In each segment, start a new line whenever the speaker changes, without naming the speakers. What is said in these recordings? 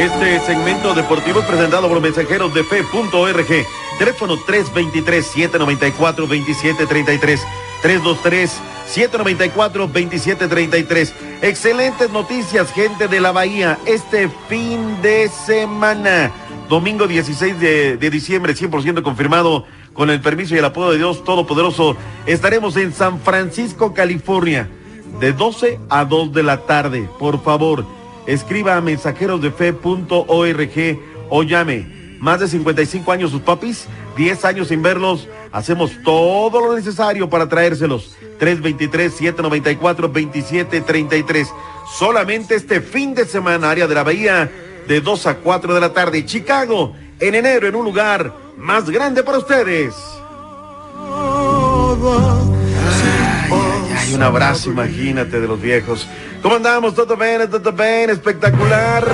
Este segmento deportivo es presentado por mensajeros de fe.org. Teléfono 323-794-2733. 323-794-2733. Excelentes noticias, gente de la Bahía. Este fin de semana, domingo 16 de, diciembre, 100% confirmado, con el permiso y el apoyo de Dios Todopoderoso, estaremos en San Francisco, California, de 12 a 2 de la tarde. Por favor, escriba a mensajerosdefe.org o llame. Más de 55 años sus papis, 10 años sin verlos. Hacemos todo lo necesario para traérselos. 323-794-2733. Solamente este fin de semana, área de la Bahía, de 2 a 4 de la tarde. Chicago, en enero, en un lugar más grande para ustedes. Ay, un abrazo, imagínate, de los viejos. ¿Cómo andamos? ¿Todo bien? ¿Todo bien? Espectacular.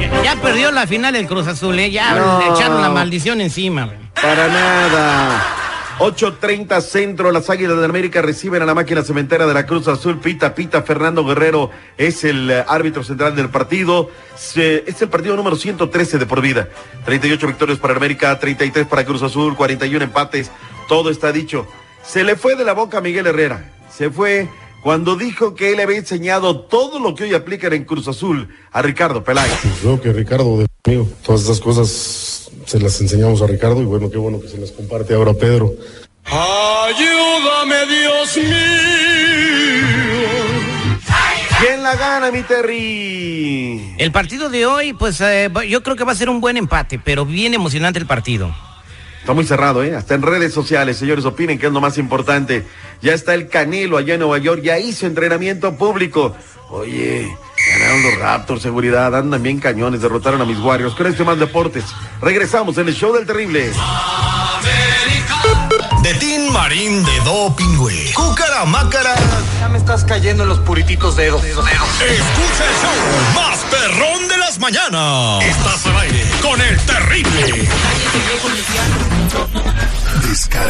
Ya, ya perdió la final el Cruz Azul, ¿eh? Ya
No.
le echaron la maldición encima. güey.
Para nada. 8.30 centro, las Águilas de América reciben a la máquina cementera de la Cruz Azul. Pita, pita, Fernando Guerrero es el eh, árbitro central del partido. Se- es el partido número 113 de por vida. 38 victorias para América, 33 para Cruz Azul, 41 empates. Todo está dicho. Se le fue de la boca a Miguel Herrera. Se fue cuando dijo que él había enseñado todo lo que hoy aplican en Cruz Azul a Ricardo Peláez.
Creo que Ricardo, de mío, todas estas cosas se las enseñamos a Ricardo y bueno, qué bueno que se las comparte ahora Pedro.
Ayúdame, Dios mío.
¿Quién la gana, mi Terry?
El partido de hoy, pues eh, yo creo que va a ser un buen empate, pero bien emocionante el partido.
Está muy cerrado, ¿eh? Hasta en redes sociales, señores, opinen que es lo más importante. Ya está el Canelo allá en Nueva York, ya hizo entrenamiento público. Oye, ganaron los Raptors, seguridad, andan bien cañones, derrotaron a mis Warriors. Con este más deportes. Regresamos en el show del terrible.
De Tin Marín de Doping, güey. Cúcara, mácara.
Ya me estás cayendo en los purititos dedos.
Escucha el show más perrón de las mañanas. Estás al aire con el terrible.